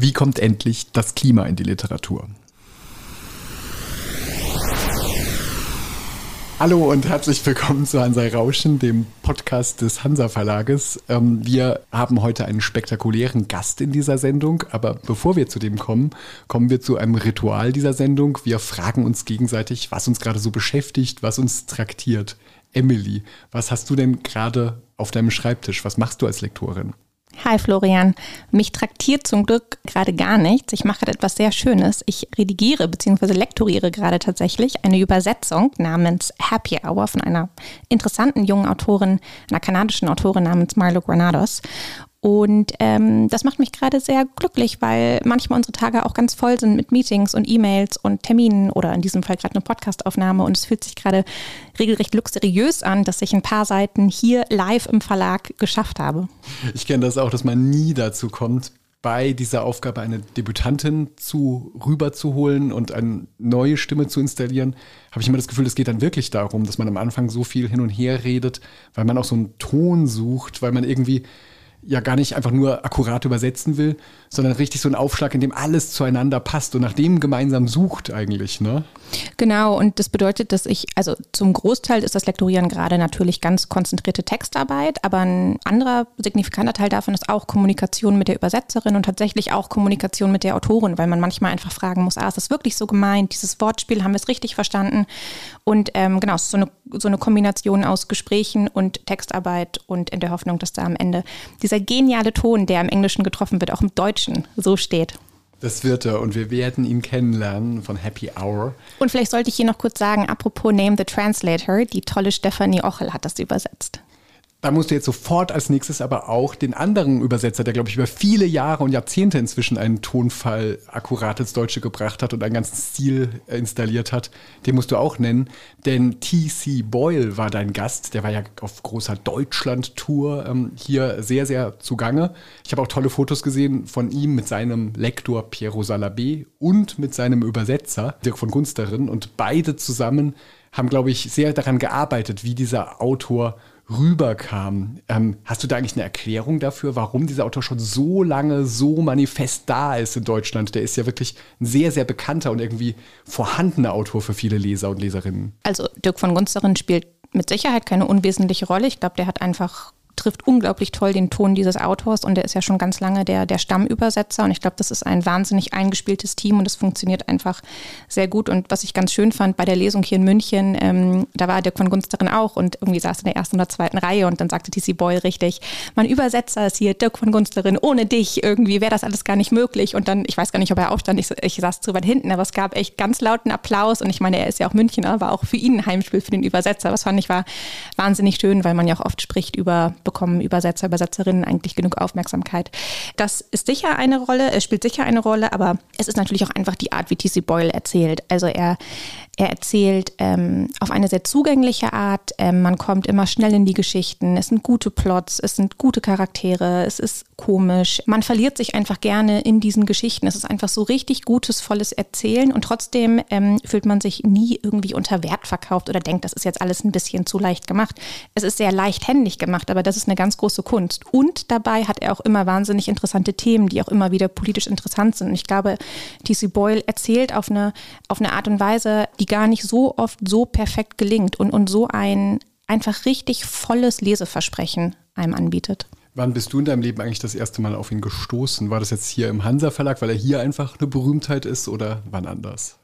Wie kommt endlich das Klima in die Literatur? Hallo und herzlich willkommen zu Hansa Rauschen, dem Podcast des Hansa Verlages. Ähm, wir haben heute einen spektakulären Gast in dieser Sendung, aber bevor wir zu dem kommen, kommen wir zu einem Ritual dieser Sendung. Wir fragen uns gegenseitig, was uns gerade so beschäftigt, was uns traktiert. Emily, was hast du denn gerade auf deinem Schreibtisch? Was machst du als Lektorin? Hi Florian, mich traktiert zum Glück gerade gar nichts. Ich mache etwas sehr Schönes. Ich redigiere bzw. lektoriere gerade tatsächlich eine Übersetzung namens Happy Hour von einer interessanten jungen Autorin, einer kanadischen Autorin namens Marlo Granados. Und ähm, das macht mich gerade sehr glücklich, weil manchmal unsere Tage auch ganz voll sind mit Meetings und E-Mails und Terminen oder in diesem Fall gerade eine Podcastaufnahme. Und es fühlt sich gerade regelrecht luxuriös an, dass ich ein paar Seiten hier live im Verlag geschafft habe. Ich kenne das auch, dass man nie dazu kommt, bei dieser Aufgabe eine Debütantin zu rüberzuholen und eine neue Stimme zu installieren, habe ich immer das Gefühl, es geht dann wirklich darum, dass man am Anfang so viel hin und her redet, weil man auch so einen Ton sucht, weil man irgendwie ja gar nicht einfach nur akkurat übersetzen will, sondern richtig so ein Aufschlag, in dem alles zueinander passt und nach dem gemeinsam sucht eigentlich, ne? Genau, und das bedeutet, dass ich, also zum Großteil ist das Lektorieren gerade natürlich ganz konzentrierte Textarbeit, aber ein anderer signifikanter Teil davon ist auch Kommunikation mit der Übersetzerin und tatsächlich auch Kommunikation mit der Autorin, weil man manchmal einfach fragen muss, ah, ist das wirklich so gemeint? Dieses Wortspiel, haben wir es richtig verstanden? Und ähm, genau, es ist so eine, so eine Kombination aus Gesprächen und Textarbeit und in der Hoffnung, dass da am Ende dieser geniale Ton, der im Englischen getroffen wird, auch im Deutschen so steht. Das wird er und wir werden ihn kennenlernen von Happy Hour. Und vielleicht sollte ich hier noch kurz sagen, apropos Name the Translator, die tolle Stephanie Ochel hat das übersetzt. Da musst du jetzt sofort als nächstes aber auch den anderen Übersetzer, der, glaube ich, über viele Jahre und Jahrzehnte inzwischen einen Tonfall akkurat ins Deutsche gebracht hat und einen ganzen Stil installiert hat, den musst du auch nennen. Denn T.C. Boyle war dein Gast. Der war ja auf großer Deutschland-Tour ähm, hier sehr, sehr zugange. Ich habe auch tolle Fotos gesehen von ihm mit seinem Lektor Piero Salabé und mit seinem Übersetzer Dirk von Gunsterin. Und beide zusammen haben, glaube ich, sehr daran gearbeitet, wie dieser Autor rüberkam. Ähm, hast du da eigentlich eine Erklärung dafür, warum dieser Autor schon so lange so manifest da ist in Deutschland? Der ist ja wirklich ein sehr, sehr bekannter und irgendwie vorhandener Autor für viele Leser und Leserinnen. Also Dirk von Gunsterin spielt mit Sicherheit keine unwesentliche Rolle. Ich glaube, der hat einfach trifft unglaublich toll den Ton dieses Autors und der ist ja schon ganz lange der, der Stammübersetzer und ich glaube, das ist ein wahnsinnig eingespieltes Team und es funktioniert einfach sehr gut. Und was ich ganz schön fand bei der Lesung hier in München, ähm, da war Dirk von Gunsterin auch und irgendwie saß in der ersten oder zweiten Reihe und dann sagte TC Boyle richtig, mein Übersetzer ist hier Dirk von Gunsterin, ohne dich irgendwie wäre das alles gar nicht möglich. Und dann, ich weiß gar nicht, ob er aufstand, ich, ich saß zu weit hinten, aber es gab echt ganz lauten Applaus und ich meine, er ist ja auch Münchner, war auch für ihn ein Heimspiel für den Übersetzer, was fand ich war wahnsinnig schön, weil man ja auch oft spricht über bekommen Übersetzer, Übersetzerinnen eigentlich genug Aufmerksamkeit. Das ist sicher eine Rolle, es spielt sicher eine Rolle, aber es ist natürlich auch einfach die Art, wie T.C. Boyle erzählt. Also er, er erzählt ähm, auf eine sehr zugängliche Art. Ähm, man kommt immer schnell in die Geschichten. Es sind gute Plots, es sind gute Charaktere, es ist komisch. Man verliert sich einfach gerne in diesen Geschichten. Es ist einfach so richtig gutes, volles Erzählen und trotzdem ähm, fühlt man sich nie irgendwie unter Wert verkauft oder denkt, das ist jetzt alles ein bisschen zu leicht gemacht. Es ist sehr leichthändig gemacht, aber das ist eine ganz große Kunst. Und dabei hat er auch immer wahnsinnig interessante Themen, die auch immer wieder politisch interessant sind. Und ich glaube, T.C. Boyle erzählt auf eine, auf eine Art und Weise, die gar nicht so oft so perfekt gelingt und, und so ein einfach richtig volles Leseversprechen einem anbietet. Wann bist du in deinem Leben eigentlich das erste Mal auf ihn gestoßen? War das jetzt hier im Hansa Verlag, weil er hier einfach eine Berühmtheit ist oder wann anders?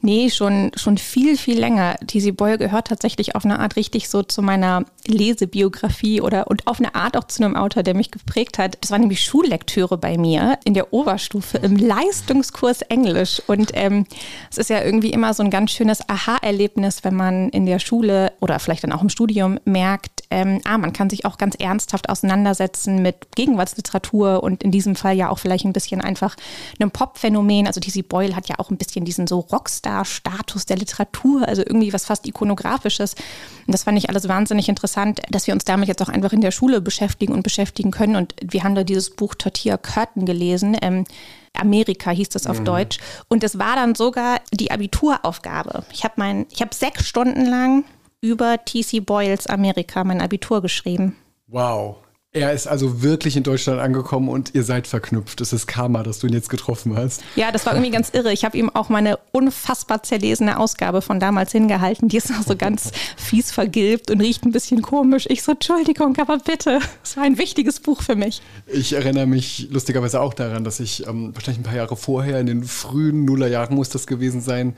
Nee, schon, schon viel, viel länger. Tisi Boyle gehört tatsächlich auf eine Art richtig so zu meiner Lesebiografie oder und auf eine Art auch zu einem Autor, der mich geprägt hat. Das war nämlich Schullektüre bei mir in der Oberstufe im Leistungskurs Englisch. Und ähm, es ist ja irgendwie immer so ein ganz schönes Aha-Erlebnis, wenn man in der Schule oder vielleicht dann auch im Studium merkt, ähm, ah, man kann sich auch ganz ernsthaft auseinandersetzen mit Gegenwartsliteratur und in diesem Fall ja auch vielleicht ein bisschen einfach einem Pop-Phänomen. Also Tisi Boyle hat ja auch ein bisschen diesen so Rockstar-Status der Literatur, also irgendwie was fast ikonografisches. Und das fand ich alles wahnsinnig interessant, dass wir uns damit jetzt auch einfach in der Schule beschäftigen und beschäftigen können. Und wir haben da dieses Buch Tortilla Curtin gelesen. Ähm, Amerika hieß das auf mhm. Deutsch. Und es war dann sogar die Abituraufgabe. Ich habe mein, ich habe sechs Stunden lang über T.C. Boyles Amerika mein Abitur geschrieben. Wow. Er ist also wirklich in Deutschland angekommen und ihr seid verknüpft. Es ist Karma, dass du ihn jetzt getroffen hast. Ja, das war irgendwie ganz irre. Ich habe ihm auch meine unfassbar zerlesene Ausgabe von damals hingehalten. Die ist auch so ganz fies vergilbt und riecht ein bisschen komisch. Ich so, Entschuldigung, aber bitte. Es war ein wichtiges Buch für mich. Ich erinnere mich lustigerweise auch daran, dass ich ähm, wahrscheinlich ein paar Jahre vorher, in den frühen Nullerjahren muss das gewesen sein,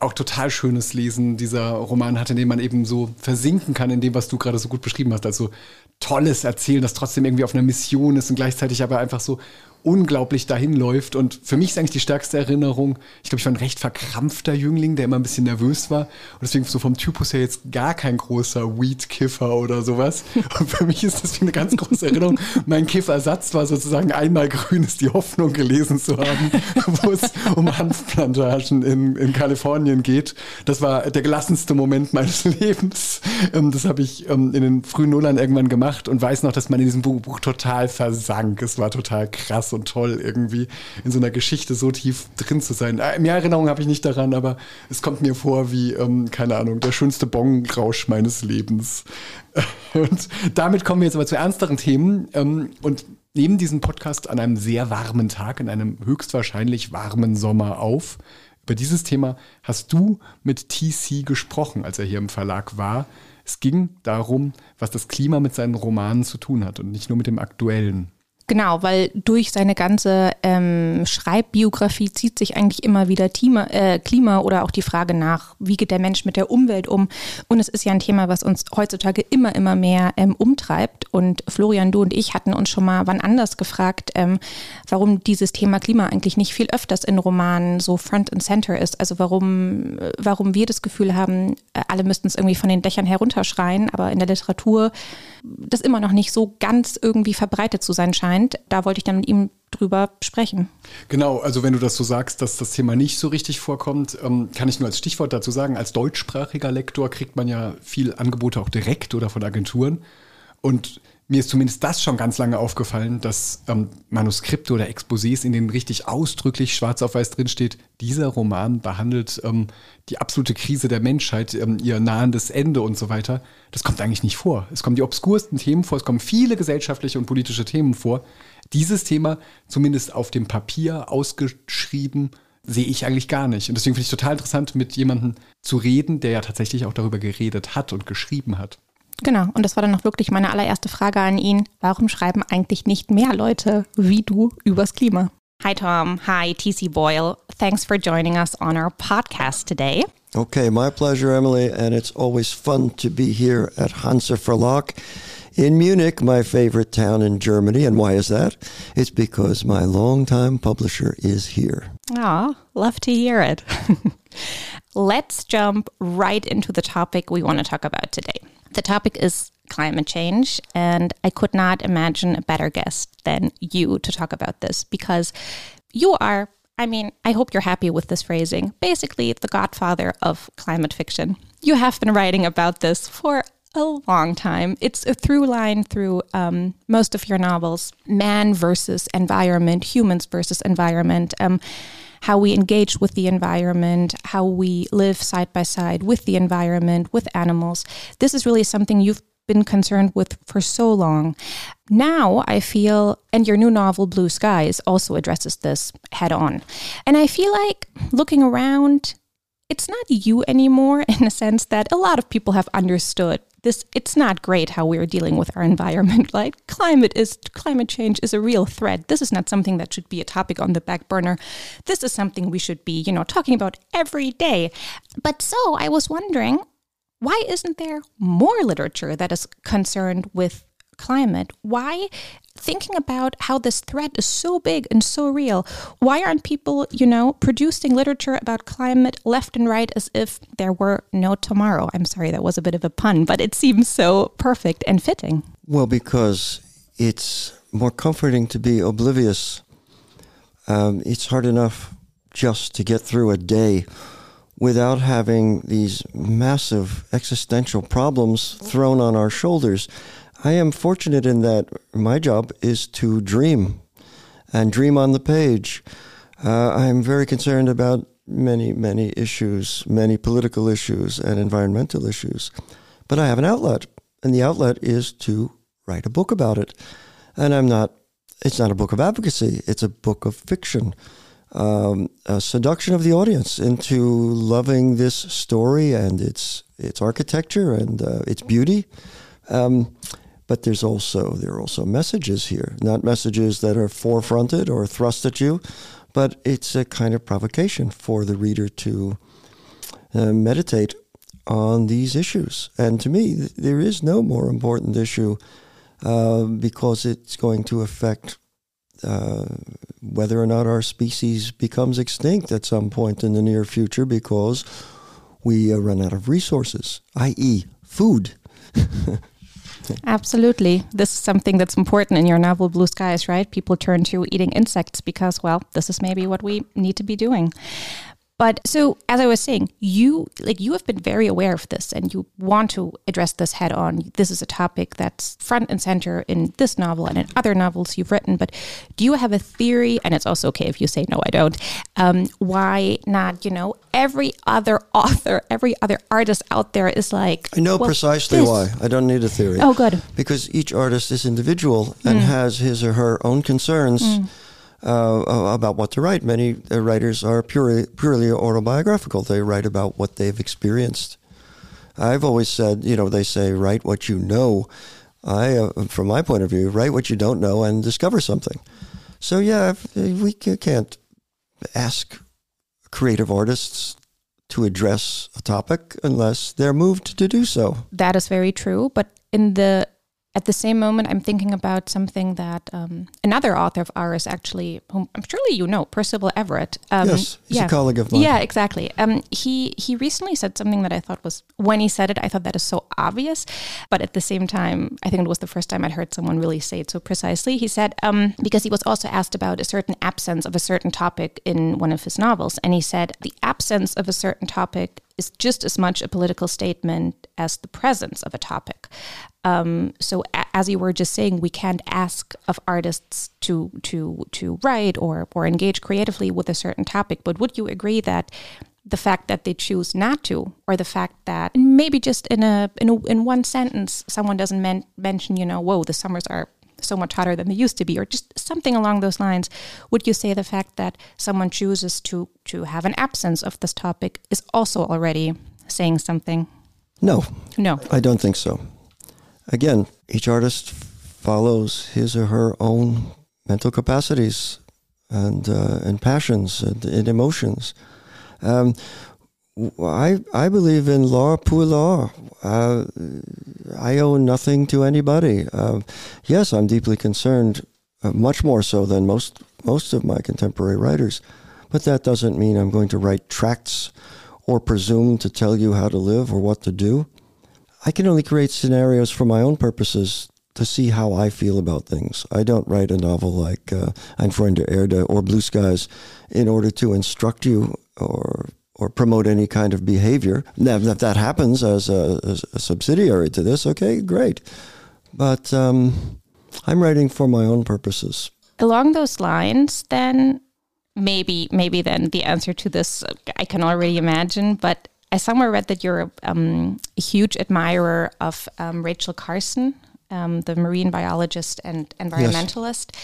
auch total schönes Lesen dieser Roman hatte, in dem man eben so versinken kann in dem, was du gerade so gut beschrieben hast. Also tolles Erzählen, das trotzdem irgendwie auf einer Mission ist und gleichzeitig aber einfach so unglaublich dahin läuft. Und für mich ist eigentlich die stärkste Erinnerung, ich glaube, ich war ein recht verkrampfter Jüngling, der immer ein bisschen nervös war. Und deswegen so vom Typus her jetzt gar kein großer Weed-Kiffer oder sowas. Und für mich ist das eine ganz große Erinnerung. Mein Kiffersatz war sozusagen einmal grün ist die Hoffnung gelesen zu haben, wo es um Hanfplantagen in, in Kalifornien geht. Das war der gelassenste Moment meines Lebens. Ähm, das habe ich ähm, in den frühen Nullern irgendwann gemacht und weiß noch, dass man in diesem Buch total versank. Es war total krass und toll, irgendwie in so einer Geschichte so tief drin zu sein. Äh, mehr Erinnerung habe ich nicht daran, aber es kommt mir vor wie, ähm, keine Ahnung, der schönste Bongrausch meines Lebens. Und damit kommen wir jetzt aber zu ernsteren Themen. Ähm, und nehmen diesen Podcast an einem sehr warmen Tag, in einem höchstwahrscheinlich warmen Sommer auf. Über dieses Thema hast du mit TC gesprochen, als er hier im Verlag war. Es ging darum, was das Klima mit seinen Romanen zu tun hat und nicht nur mit dem aktuellen. Genau, weil durch seine ganze ähm, Schreibbiografie zieht sich eigentlich immer wieder Klima, äh, Klima oder auch die Frage nach, wie geht der Mensch mit der Umwelt um? Und es ist ja ein Thema, was uns heutzutage immer, immer mehr ähm, umtreibt. Und Florian, du und ich hatten uns schon mal wann anders gefragt, ähm, warum dieses Thema Klima eigentlich nicht viel öfters in Romanen so front and center ist. Also warum, warum wir das Gefühl haben, äh, alle müssten es irgendwie von den Dächern herunterschreien, aber in der Literatur das immer noch nicht so ganz irgendwie verbreitet zu sein scheint. Da wollte ich dann mit ihm drüber sprechen. Genau, also wenn du das so sagst, dass das Thema nicht so richtig vorkommt, ähm, kann ich nur als Stichwort dazu sagen, als deutschsprachiger Lektor kriegt man ja viel Angebote auch direkt oder von Agenturen. Und mir ist zumindest das schon ganz lange aufgefallen, dass ähm, Manuskripte oder Exposés, in denen richtig ausdrücklich schwarz auf weiß drinsteht, dieser Roman behandelt ähm, die absolute Krise der Menschheit, ähm, ihr nahendes Ende und so weiter. Das kommt eigentlich nicht vor. Es kommen die obskursten Themen vor, es kommen viele gesellschaftliche und politische Themen vor. Dieses Thema, zumindest auf dem Papier ausgeschrieben, sehe ich eigentlich gar nicht. Und deswegen finde ich total interessant, mit jemandem zu reden, der ja tatsächlich auch darüber geredet hat und geschrieben hat. Genau, und das war dann auch wirklich meine allererste Frage an ihn. Warum schreiben eigentlich nicht mehr Leute wie du übers Klima? Hi, Tom. Hi, TC Boyle. Thanks for joining us on our podcast today. Okay, my pleasure, Emily, and it's always fun to be here at Hansa Verlag in Munich, my favorite town in Germany. And why is that? It's because my longtime publisher is here. Ah, love to hear it. Let's jump right into the topic we want to talk about today. The topic is climate change, and I could not imagine a better guest than you to talk about this because you are, I mean, I hope you're happy with this phrasing, basically the godfather of climate fiction. You have been writing about this for a long time. It's a through line through um, most of your novels man versus environment, humans versus environment. Um, how we engage with the environment, how we live side by side with the environment, with animals. This is really something you've been concerned with for so long. Now I feel, and your new novel, Blue Skies, also addresses this head on. And I feel like looking around, it's not you anymore in the sense that a lot of people have understood this it's not great how we're dealing with our environment like climate is climate change is a real threat. This is not something that should be a topic on the back burner. This is something we should be you know talking about every day. But so i was wondering why isn't there more literature that is concerned with climate why thinking about how this threat is so big and so real. Why aren't people, you know, producing literature about climate left and right as if there were no tomorrow? I'm sorry, that was a bit of a pun, but it seems so perfect and fitting. Well, because it's more comforting to be oblivious. Um, it's hard enough just to get through a day without having these massive existential problems thrown on our shoulders. I am fortunate in that my job is to dream and dream on the page. Uh, I'm very concerned about many, many issues, many political issues and environmental issues. But I have an outlet, and the outlet is to write a book about it. And I'm not, it's not a book of advocacy, it's a book of fiction. Um, a seduction of the audience into loving this story and its its architecture and uh, its beauty. Um, but there's also there are also messages here, not messages that are forefronted or thrust at you, but it's a kind of provocation for the reader to uh, meditate on these issues. And to me, th- there is no more important issue uh, because it's going to affect uh, whether or not our species becomes extinct at some point in the near future because we uh, run out of resources, i.e., food. Absolutely. This is something that's important in your novel Blue Skies, right? People turn to eating insects because, well, this is maybe what we need to be doing. But so, as I was saying, you like you have been very aware of this, and you want to address this head on. This is a topic that's front and center in this novel and in other novels you've written. But do you have a theory? And it's also okay if you say no, I don't. Um, why not? You know, every other author, every other artist out there is like. I know well, precisely this- why. I don't need a theory. Oh, good. Because each artist is individual and has his or her own concerns uh, about what to write. Many uh, writers are purely, purely autobiographical. They write about what they've experienced. I've always said, you know, they say, write what you know. I, uh, from my point of view, write what you don't know and discover something. So, yeah, we can't ask creative artists to address a topic unless they're moved to do so. that is very true but in the at the same moment i'm thinking about something that um, another author of ours actually whom i'm surely you know percival everett um, yes, he's a colleague of mine. yeah exactly. Um, he he recently said something that i thought was when he said it i thought that is so obvious but at the same time i think it was the first time i'd heard someone really say it so precisely. He said um, because he was also asked about a certain absence of a certain topic in one of his novels and he said the absence of a certain topic is just as much a political statement as the presence of a topic. Um, so, a- as you were just saying, we can't ask of artists to to to write or or engage creatively with a certain topic. But would you agree that the fact that they choose not to, or the fact that maybe just in a in a, in one sentence, someone doesn't men- mention, you know, whoa, the summers are so much hotter than they used to be, or just something along those lines. Would you say the fact that someone chooses to to have an absence of this topic is also already saying something? No, No. I don't think so. Again, each artist follows his or her own mental capacities and uh, and passions and, and emotions. Um, I I believe in law pour law. Uh, I owe nothing to anybody. Uh, yes, I'm deeply concerned, uh, much more so than most most of my contemporary writers. But that doesn't mean I'm going to write tracts or presume to tell you how to live or what to do. I can only create scenarios for my own purposes to see how I feel about things. I don't write a novel like uh, Ein Freund der Erde or Blue Skies in order to instruct you or or promote any kind of behavior. Now, if that happens as a, as a subsidiary to this, okay, great. But um, I'm writing for my own purposes. Along those lines, then maybe maybe then the answer to this I can already imagine, but I somewhere read that you're um, a huge admirer of um, Rachel Carson, um, the marine biologist and environmentalist,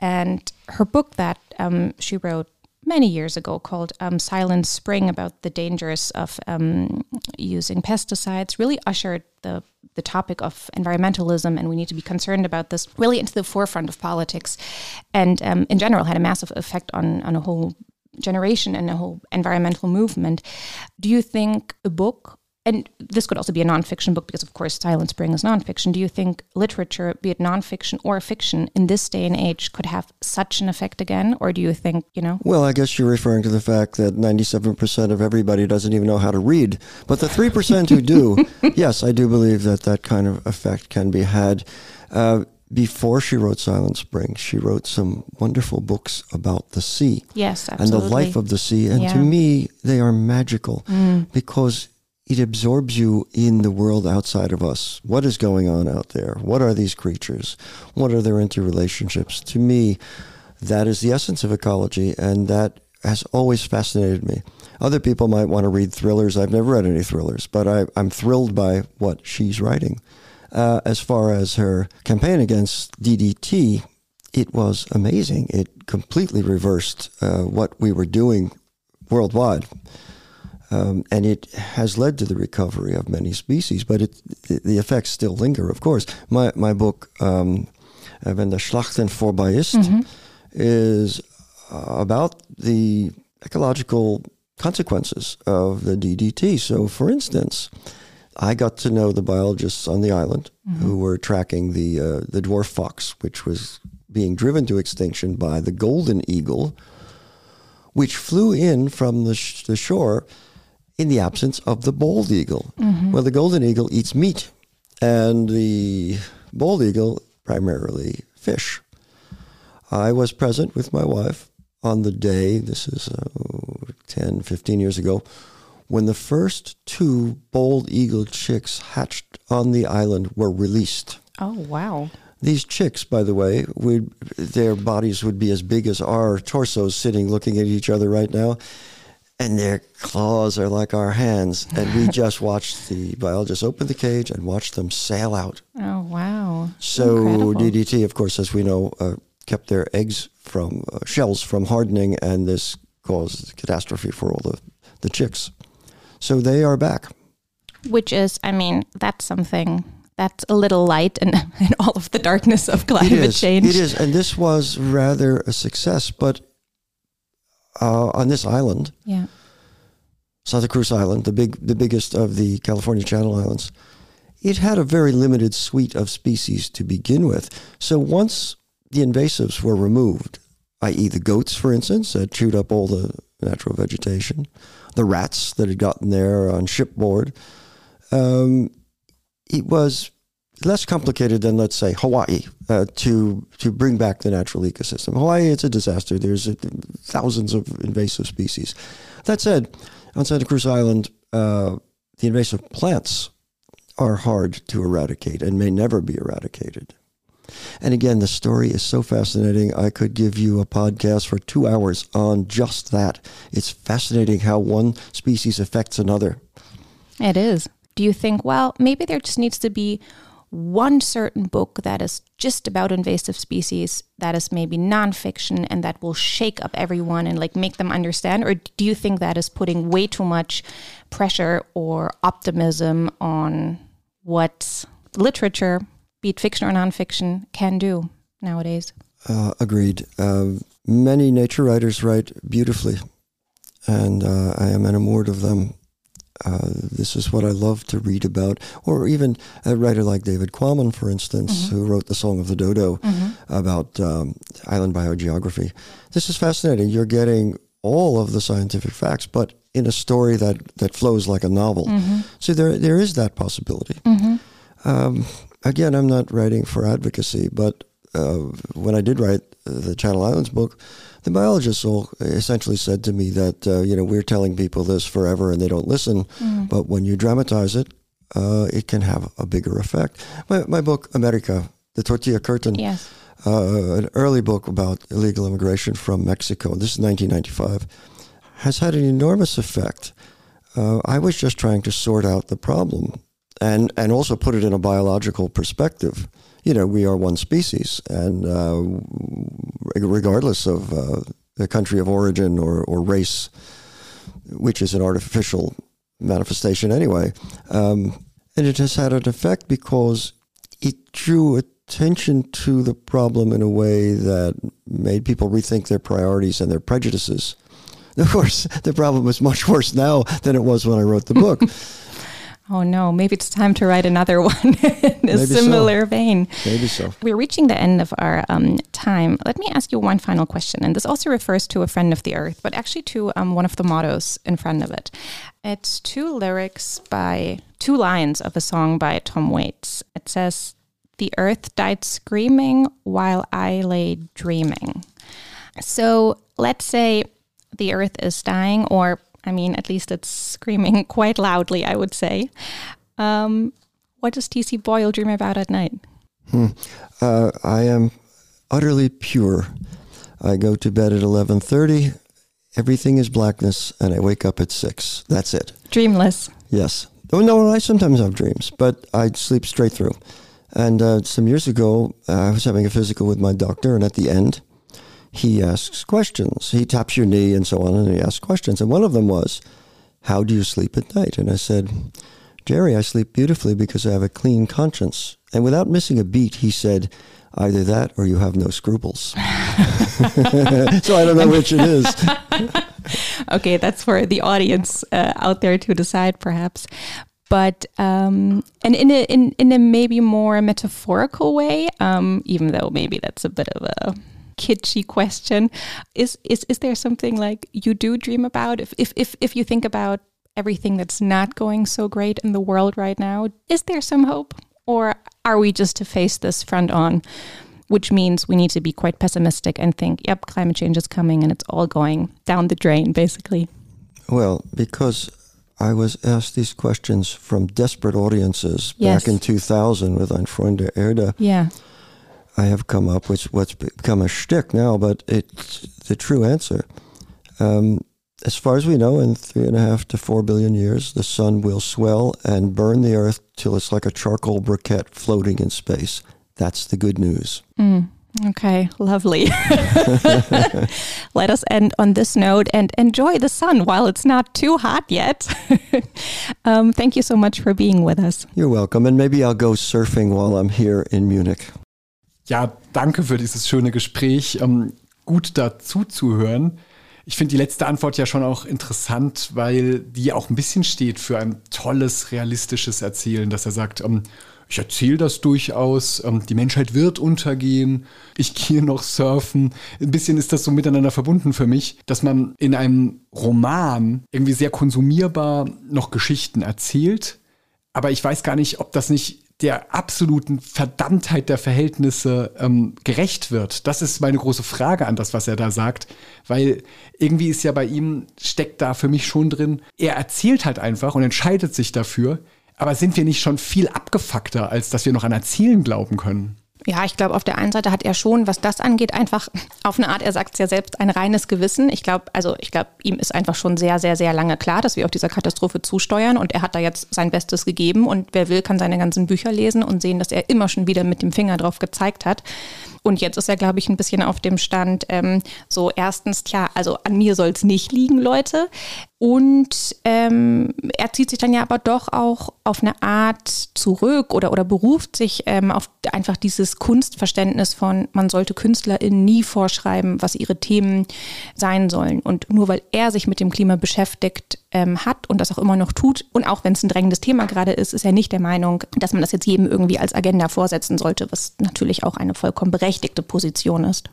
and her book that um, she wrote many years ago called um, Silent Spring about the dangers of um, using pesticides really ushered the the topic of environmentalism and we need to be concerned about this really into the forefront of politics and um, in general had a massive effect on on a whole generation and a whole environmental movement. Do you think a book and this could also be a nonfiction book because, of course, Silent Spring is nonfiction. Do you think literature, be it nonfiction or fiction, in this day and age could have such an effect again? Or do you think, you know? Well, I guess you're referring to the fact that 97% of everybody doesn't even know how to read. But the 3% who do, yes, I do believe that that kind of effect can be had. Uh, before she wrote Silent Spring, she wrote some wonderful books about the sea Yes, and the life of the sea. And to me, they are magical because it absorbs you in the world outside of us. What is going on out there? What are these creatures? What are their interrelationships? To me, that is the essence of ecology, and that has always fascinated me. Other people might want to read thrillers. I've never read any thrillers, but I, I'm thrilled by what she's writing. Uh, as far as her campaign against DDT, it was amazing. It completely reversed uh, what we were doing worldwide. Um, and it has led to the recovery of many species, but it, the, the effects still linger, of course. My, my book, um, Wenn der Schlachten vorbei ist, mm-hmm. is uh, about the ecological consequences of the DDT. So, for instance, I got to know the biologists on the island mm-hmm. who were tracking the uh, the dwarf fox, which was being driven to extinction by the golden eagle, which flew in from the, sh- the shore in the absence of the bald eagle. Mm-hmm. Well, the golden eagle eats meat, and the bald eagle primarily fish. I was present with my wife on the day, this is uh, 10, 15 years ago, when the first two bald eagle chicks hatched on the island were released. Oh, wow. These chicks, by the way, would their bodies would be as big as our torsos sitting looking at each other right now. And their claws are like our hands. And we just watched the biologists open the cage and watch them sail out. Oh, wow. So, Incredible. DDT, of course, as we know, uh, kept their eggs from uh, shells from hardening, and this caused catastrophe for all the, the chicks. So they are back. Which is, I mean, that's something that's a little light in, in all of the darkness of climate it is, change. It is, and this was rather a success. But uh, on this island, yeah, Santa Cruz Island, the big, the biggest of the California Channel Islands, it had a very limited suite of species to begin with. So once the invasives were removed, i.e., the goats, for instance, that chewed up all the natural vegetation, the rats that had gotten there on shipboard. Um, it was less complicated than, let's say, Hawaii uh, to to bring back the natural ecosystem. Hawaii, it's a disaster. There's uh, thousands of invasive species. That said, on Santa Cruz Island, uh, the invasive plants are hard to eradicate and may never be eradicated. And again, the story is so fascinating. I could give you a podcast for two hours on just that. It's fascinating how one species affects another. It is do you think, well, maybe there just needs to be one certain book that is just about invasive species that is maybe nonfiction and that will shake up everyone and like make them understand? Or do you think that is putting way too much pressure or optimism on what literature, be it fiction or nonfiction, can do nowadays? Uh, agreed. Uh, many nature writers write beautifully, and uh, I am enamored of them. Uh, this is what I love to read about. Or even a writer like David Quammen, for instance, mm-hmm. who wrote The Song of the Dodo mm-hmm. about um, island biogeography. This is fascinating. You're getting all of the scientific facts, but in a story that, that flows like a novel. Mm-hmm. So there there is that possibility. Mm-hmm. Um, again, I'm not writing for advocacy, but uh, when I did write the Channel Islands book, the biologists all essentially said to me that uh, you know we're telling people this forever and they don't listen, mm. but when you dramatize it, uh, it can have a bigger effect. My, my book America, the Tortilla Curtain, yes. uh, an early book about illegal immigration from Mexico. This is 1995, has had an enormous effect. Uh, I was just trying to sort out the problem and and also put it in a biological perspective you know, we are one species, and uh, regardless of uh, the country of origin or, or race, which is an artificial manifestation anyway, um, and it has had an effect because it drew attention to the problem in a way that made people rethink their priorities and their prejudices. Of course, the problem is much worse now than it was when I wrote the book. Oh no, maybe it's time to write another one in a maybe similar so. vein. Maybe so. We're reaching the end of our um, time. Let me ask you one final question. And this also refers to a friend of the earth, but actually to um, one of the mottos in front of it. It's two lyrics by two lines of a song by Tom Waits. It says, The earth died screaming while I lay dreaming. So let's say the earth is dying, or I mean, at least it's screaming quite loudly, I would say. Um, what does T.C. Boyle dream about at night? Hmm. Uh, I am utterly pure. I go to bed at 11.30. Everything is blackness, and I wake up at 6. That's it. Dreamless. Yes. Oh no, I sometimes have dreams, but I sleep straight through. And uh, some years ago, uh, I was having a physical with my doctor, and at the end, he asks questions. He taps your knee and so on, and he asks questions. And one of them was, "How do you sleep at night?" And I said, "Jerry, I sleep beautifully because I have a clean conscience." And without missing a beat, he said, "Either that, or you have no scruples." so I don't know which it is. okay, that's for the audience uh, out there to decide, perhaps. But um, and in a in in a maybe more metaphorical way, um, even though maybe that's a bit of a kitschy question, is is is there something like you do dream about? If if if if you think about everything that's not going so great in the world right now, is there some hope, or are we just to face this front on? which means we need to be quite pessimistic and think, yep, climate change is coming and it's all going down the drain, basically. Well, because I was asked these questions from desperate audiences Yes. back in 2000 with Ein Freund der Erde. Yeah. I have come up with what's become a shtick now, but it's the true answer. Um, as far as we know, in three and a half to four billion years, the sun will swell and burn the earth till it's like a charcoal briquette floating in space. That's the good news. Mm, okay, lovely. Let us end on this note and enjoy the sun while it's not too hot yet. um, thank you so much for being with us. You're welcome, and maybe I'll go surfing while I'm here in Munich. Ja, danke für dieses schöne Gespräch. Ähm, gut dazu zu hören. Ich finde die letzte Antwort ja schon auch interessant, weil die auch ein bisschen steht für ein tolles, realistisches Erzählen, dass er sagt, ähm, ich erzähle das durchaus, ähm, die Menschheit wird untergehen, ich gehe noch surfen. Ein bisschen ist das so miteinander verbunden für mich, dass man in einem Roman irgendwie sehr konsumierbar noch Geschichten erzählt, aber ich weiß gar nicht, ob das nicht der absoluten Verdammtheit der Verhältnisse ähm, gerecht wird. Das ist meine große Frage an das, was er da sagt, weil irgendwie ist ja bei ihm, steckt da für mich schon drin, er erzählt halt einfach und entscheidet sich dafür, aber sind wir nicht schon viel abgefuckter, als dass wir noch an Erzählen glauben können? Ja, ich glaube, auf der einen Seite hat er schon, was das angeht, einfach auf eine Art, er sagt es ja selbst, ein reines Gewissen. Ich glaube, also ich glaube, ihm ist einfach schon sehr, sehr, sehr lange klar, dass wir auf dieser Katastrophe zusteuern und er hat da jetzt sein Bestes gegeben und wer will, kann seine ganzen Bücher lesen und sehen, dass er immer schon wieder mit dem Finger drauf gezeigt hat. Und jetzt ist er, glaube ich, ein bisschen auf dem Stand, ähm, so erstens, tja, also an mir soll es nicht liegen, Leute. Und ähm, er zieht sich dann ja aber doch auch auf eine Art zurück oder, oder beruft sich ähm, auf einfach dieses Kunstverständnis von, man sollte KünstlerInnen nie vorschreiben, was ihre Themen sein sollen. Und nur weil er sich mit dem Klima beschäftigt ähm, hat und das auch immer noch tut, und auch wenn es ein drängendes Thema gerade ist, ist er nicht der Meinung, dass man das jetzt jedem irgendwie als Agenda vorsetzen sollte, was natürlich auch eine vollkommen berechtigte Position ist.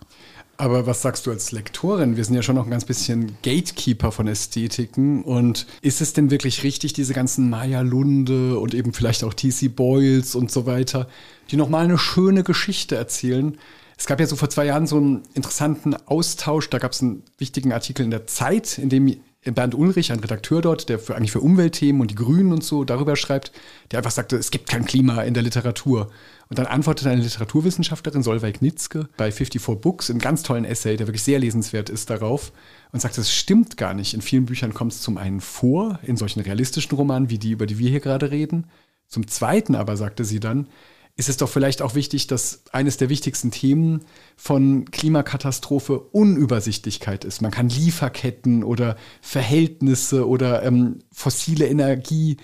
Aber was sagst du als Lektorin? Wir sind ja schon noch ein ganz bisschen Gatekeeper von Ästhetiken. Und ist es denn wirklich richtig, diese ganzen Maya Lunde und eben vielleicht auch T.C. Boyles und so weiter, die nochmal eine schöne Geschichte erzählen? Es gab ja so vor zwei Jahren so einen interessanten Austausch. Da gab es einen wichtigen Artikel in der Zeit, in dem Bernd Ulrich, ein Redakteur dort, der für, eigentlich für Umweltthemen und die Grünen und so darüber schreibt, der einfach sagte, es gibt kein Klima in der Literatur. Und dann antwortete eine Literaturwissenschaftlerin, Solveig Nitzke, bei 54 Books, einem ganz tollen Essay, der wirklich sehr lesenswert ist, darauf und sagte, es stimmt gar nicht. In vielen Büchern kommt es zum einen vor, in solchen realistischen Romanen wie die, über die wir hier gerade reden. Zum Zweiten aber, sagte sie dann, ist es doch vielleicht auch wichtig, dass eines der wichtigsten Themen von Klimakatastrophe Unübersichtlichkeit ist. Man kann Lieferketten oder Verhältnisse oder ähm, fossile Energie,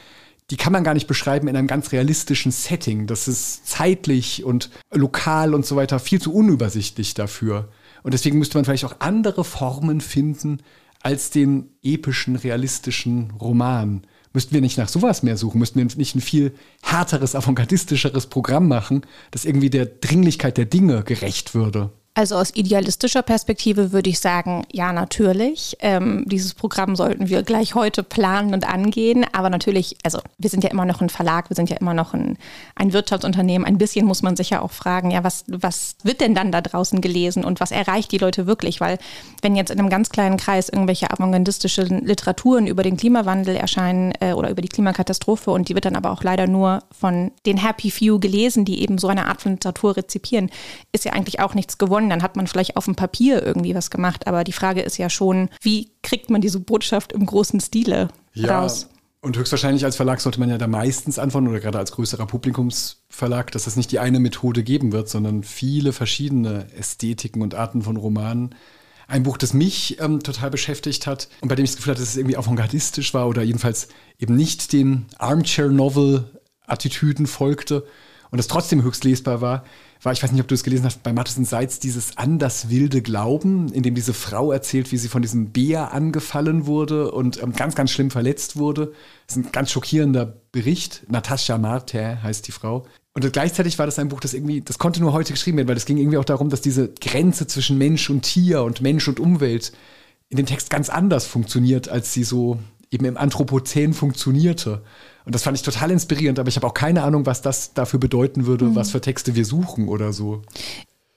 die kann man gar nicht beschreiben in einem ganz realistischen Setting. Das ist zeitlich und lokal und so weiter viel zu unübersichtlich dafür. Und deswegen müsste man vielleicht auch andere Formen finden als den epischen, realistischen Roman. Müssten wir nicht nach sowas mehr suchen? Müssten wir nicht ein viel härteres, avantgardistischeres Programm machen, das irgendwie der Dringlichkeit der Dinge gerecht würde? Also aus idealistischer Perspektive würde ich sagen, ja, natürlich. Ähm, dieses Programm sollten wir gleich heute planen und angehen. Aber natürlich, also wir sind ja immer noch ein Verlag, wir sind ja immer noch ein, ein Wirtschaftsunternehmen. Ein bisschen muss man sich ja auch fragen, ja, was, was wird denn dann da draußen gelesen und was erreicht die Leute wirklich? Weil wenn jetzt in einem ganz kleinen Kreis irgendwelche avantgardistischen Literaturen über den Klimawandel erscheinen äh, oder über die Klimakatastrophe und die wird dann aber auch leider nur von den Happy Few gelesen, die eben so eine Art von Literatur rezipieren, ist ja eigentlich auch nichts gewonnen dann hat man vielleicht auf dem Papier irgendwie was gemacht. Aber die Frage ist ja schon, wie kriegt man diese Botschaft im großen Stile ja, raus? Und höchstwahrscheinlich als Verlag sollte man ja da meistens antworten oder gerade als größerer Publikumsverlag, dass es nicht die eine Methode geben wird, sondern viele verschiedene Ästhetiken und Arten von Romanen. Ein Buch, das mich ähm, total beschäftigt hat und bei dem ich das Gefühl hatte, dass es irgendwie avantgardistisch war oder jedenfalls eben nicht den Armchair-Novel-Attitüden folgte und das trotzdem höchst lesbar war, war, ich weiß nicht, ob du es gelesen hast, bei Matheson Seitz dieses An das wilde Glauben, in dem diese Frau erzählt, wie sie von diesem Bär angefallen wurde und ähm, ganz, ganz schlimm verletzt wurde. Das ist ein ganz schockierender Bericht. Natascha Martin heißt die Frau. Und gleichzeitig war das ein Buch, das irgendwie, das konnte nur heute geschrieben werden, weil es ging irgendwie auch darum, dass diese Grenze zwischen Mensch und Tier und Mensch und Umwelt in dem Text ganz anders funktioniert, als sie so eben im Anthropozän funktionierte. Und das fand ich total inspirierend, aber ich habe auch keine Ahnung, was das dafür bedeuten würde, mhm. was für Texte wir suchen oder so.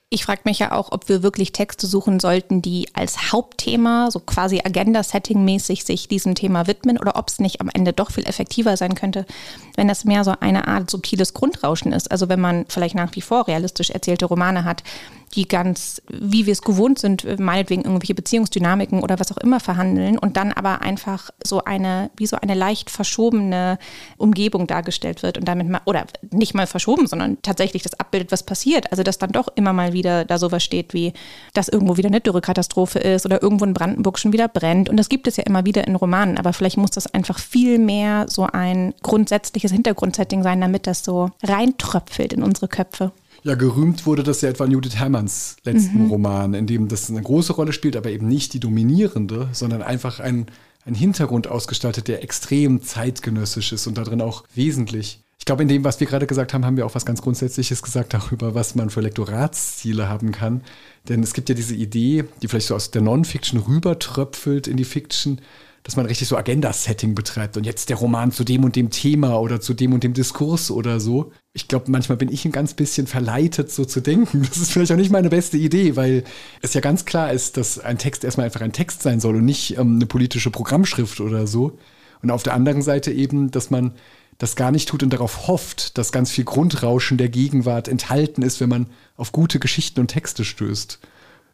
Ich frage mich ja auch, ob wir wirklich Texte suchen sollten, die als Hauptthema, so quasi Agenda-Setting-mäßig sich diesem Thema widmen oder ob es nicht am Ende doch viel effektiver sein könnte, wenn das mehr so eine Art subtiles Grundrauschen ist. Also wenn man vielleicht nach wie vor realistisch erzählte Romane hat, die ganz, wie wir es gewohnt sind, meinetwegen irgendwelche Beziehungsdynamiken oder was auch immer verhandeln und dann aber einfach so eine, wie so eine leicht verschobene Umgebung dargestellt wird und damit mal, oder nicht mal verschoben, sondern tatsächlich das abbildet, was passiert. Also dass dann doch immer mal wieder da sowas steht wie, dass irgendwo wieder eine Dürrekatastrophe ist oder irgendwo in Brandenburg schon wieder brennt. Und das gibt es ja immer wieder in Romanen, aber vielleicht muss das einfach viel mehr so ein grundsätzliches Hintergrundsetting sein, damit das so reintröpfelt in unsere Köpfe. Ja, gerühmt wurde das ja etwa in Judith Hermanns letzten mhm. Roman, in dem das eine große Rolle spielt, aber eben nicht die dominierende, sondern einfach ein, ein Hintergrund ausgestaltet, der extrem zeitgenössisch ist und darin auch wesentlich. Ich glaube, in dem, was wir gerade gesagt haben, haben wir auch was ganz Grundsätzliches gesagt darüber, was man für Lektoratsziele haben kann. Denn es gibt ja diese Idee, die vielleicht so aus der Non-Fiction rübertröpfelt in die Fiction, dass man richtig so Agenda-Setting betreibt und jetzt der Roman zu dem und dem Thema oder zu dem und dem Diskurs oder so. Ich glaube, manchmal bin ich ein ganz bisschen verleitet, so zu denken. Das ist vielleicht auch nicht meine beste Idee, weil es ja ganz klar ist, dass ein Text erstmal einfach ein Text sein soll und nicht ähm, eine politische Programmschrift oder so. Und auf der anderen Seite eben, dass man das gar nicht tut und darauf hofft, dass ganz viel Grundrauschen der Gegenwart enthalten ist, wenn man auf gute Geschichten und Texte stößt.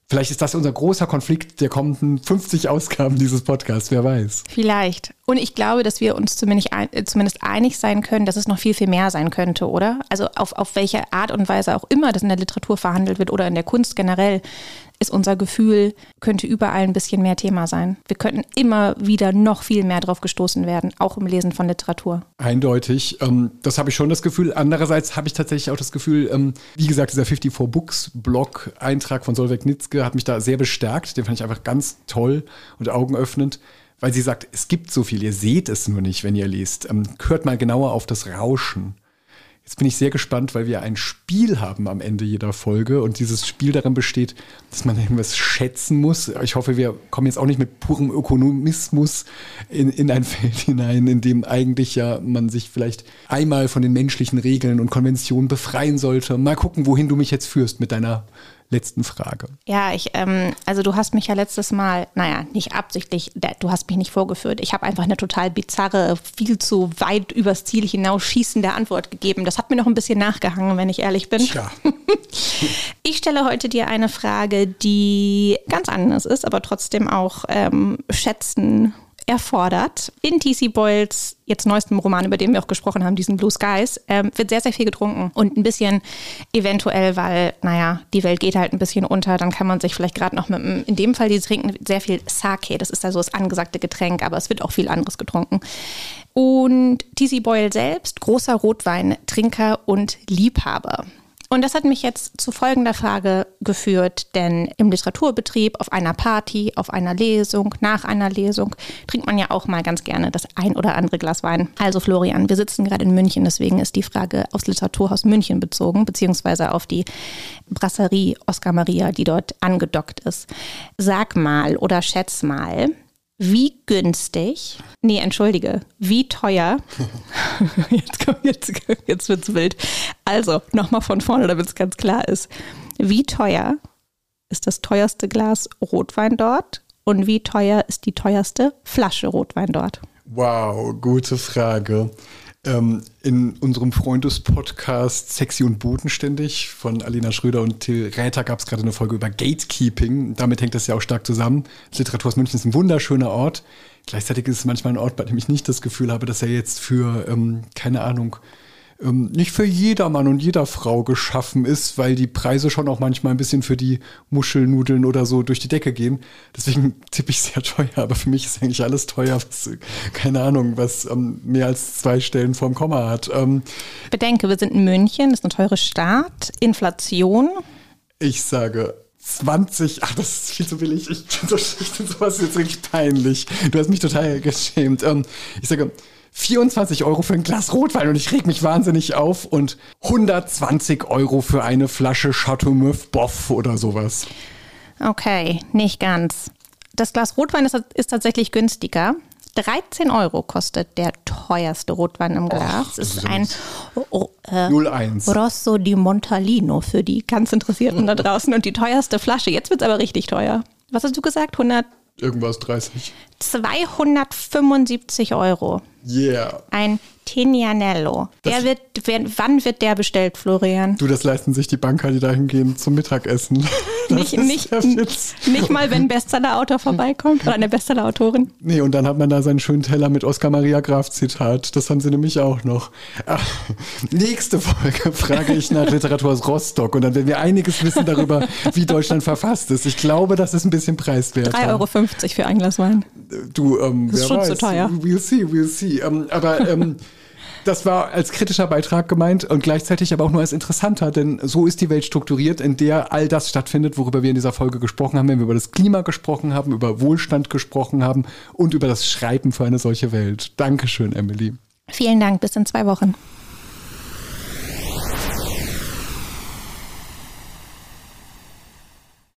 Vielleicht ist das unser großer Konflikt der kommenden 50 Ausgaben dieses Podcasts, wer weiß. Vielleicht. Und ich glaube, dass wir uns zumindest, äh, zumindest einig sein können, dass es noch viel, viel mehr sein könnte, oder? Also auf, auf welche Art und Weise auch immer das in der Literatur verhandelt wird oder in der Kunst generell, ist unser Gefühl, könnte überall ein bisschen mehr Thema sein. Wir könnten immer wieder noch viel mehr drauf gestoßen werden, auch im Lesen von Literatur. Eindeutig. Ähm, das habe ich schon das Gefühl. Andererseits habe ich tatsächlich auch das Gefühl, ähm, wie gesagt, dieser 54 Books Blog-Eintrag von Solveig Nitzke hat mich da sehr bestärkt. Den fand ich einfach ganz toll und augenöffnend weil sie sagt, es gibt so viel, ihr seht es nur nicht, wenn ihr liest. Ähm, hört mal genauer auf das Rauschen. Jetzt bin ich sehr gespannt, weil wir ein Spiel haben am Ende jeder Folge und dieses Spiel darin besteht, dass man irgendwas schätzen muss. Ich hoffe, wir kommen jetzt auch nicht mit purem Ökonomismus in, in ein Feld hinein, in dem eigentlich ja man sich vielleicht einmal von den menschlichen Regeln und Konventionen befreien sollte. Mal gucken, wohin du mich jetzt führst mit deiner letzten Frage. Ja, ich, ähm, also du hast mich ja letztes Mal, naja, nicht absichtlich, du hast mich nicht vorgeführt. Ich habe einfach eine total bizarre, viel zu weit übers Ziel hinausschießende Antwort gegeben. Das hat mir noch ein bisschen nachgehangen, wenn ich ehrlich bin. Tja. ich stelle heute dir eine Frage, die ganz anders ist, aber trotzdem auch ähm, schätzen erfordert. In TC Boyles jetzt neuestem Roman, über den wir auch gesprochen haben, diesen Blue Skies, ähm, wird sehr, sehr viel getrunken und ein bisschen eventuell, weil, naja, die Welt geht halt ein bisschen unter, dann kann man sich vielleicht gerade noch mit, in dem Fall, die trinken sehr viel Sake, das ist also das angesagte Getränk, aber es wird auch viel anderes getrunken. Und TC Boyle selbst, großer Rotweintrinker und Liebhaber. Und das hat mich jetzt zu folgender Frage geführt, denn im Literaturbetrieb, auf einer Party, auf einer Lesung, nach einer Lesung trinkt man ja auch mal ganz gerne das ein oder andere Glas Wein. Also Florian, wir sitzen gerade in München, deswegen ist die Frage aufs Literaturhaus München bezogen, beziehungsweise auf die Brasserie Oscar Maria, die dort angedockt ist. Sag mal oder schätz mal, wie günstig, nee, entschuldige, wie teuer, jetzt, jetzt, jetzt wird es wild. Also, nochmal von vorne, damit es ganz klar ist. Wie teuer ist das teuerste Glas Rotwein dort und wie teuer ist die teuerste Flasche Rotwein dort? Wow, gute Frage. Ähm, in unserem Freundespodcast Sexy und Bodenständig von Alina Schröder und Till Räther gab es gerade eine Folge über Gatekeeping. Damit hängt das ja auch stark zusammen. Das Literaturhaus München ist ein wunderschöner Ort. Gleichzeitig ist es manchmal ein Ort, bei dem ich nicht das Gefühl habe, dass er jetzt für, ähm, keine Ahnung, nicht für jedermann und jeder Frau geschaffen ist, weil die Preise schon auch manchmal ein bisschen für die Muschelnudeln oder so durch die Decke gehen. Deswegen tippe ich sehr teuer, aber für mich ist eigentlich alles teuer, was, keine Ahnung, was ähm, mehr als zwei Stellen vorm Komma hat. Ähm, Bedenke, wir sind in München, das ist eine teure Stadt, Inflation. Ich sage 20, ach, das ist viel zu billig. Ich bin so schlecht und sowas jetzt richtig peinlich. Du hast mich total geschämt. Ähm, ich sage 24 Euro für ein Glas Rotwein und ich reg mich wahnsinnig auf und 120 Euro für eine Flasche Chateauneuf Boff oder sowas. Okay, nicht ganz. Das Glas Rotwein ist, ist tatsächlich günstiger. 13 Euro kostet der teuerste Rotwein im Glas. Och, das ist ein oh, äh, 01. Rosso di Montalino für die ganz Interessierten da draußen und die teuerste Flasche. Jetzt wird es aber richtig teuer. Was hast du gesagt? 100? Irgendwas 30. 275 Euro. Yeah. Ein Tinianello. Der wird, wann wird der bestellt, Florian? Du, das leisten sich die Banker, die dahin gehen zum Mittagessen. Nicht, nicht, nicht mal, wenn ein Bestseller-Autor vorbeikommt oder eine Bestseller-Autorin. Nee, und dann hat man da seinen schönen Teller mit Oskar Maria Graf Zitat. Das haben sie nämlich auch noch. Ach, nächste Folge frage ich nach Literatur aus Rostock und dann werden wir einiges wissen darüber, wie Deutschland verfasst ist. Ich glaube, das ist ein bisschen preiswert. 3,50 Euro für ein Glas Wein. Du, ähm, das ist schon weiß. zu teuer. We'll see, we'll see. Ähm, aber ähm, das war als kritischer Beitrag gemeint und gleichzeitig aber auch nur als interessanter, denn so ist die Welt strukturiert, in der all das stattfindet, worüber wir in dieser Folge gesprochen haben, wenn wir über das Klima gesprochen haben, über Wohlstand gesprochen haben und über das Schreiben für eine solche Welt. Dankeschön, Emily. Vielen Dank, bis in zwei Wochen.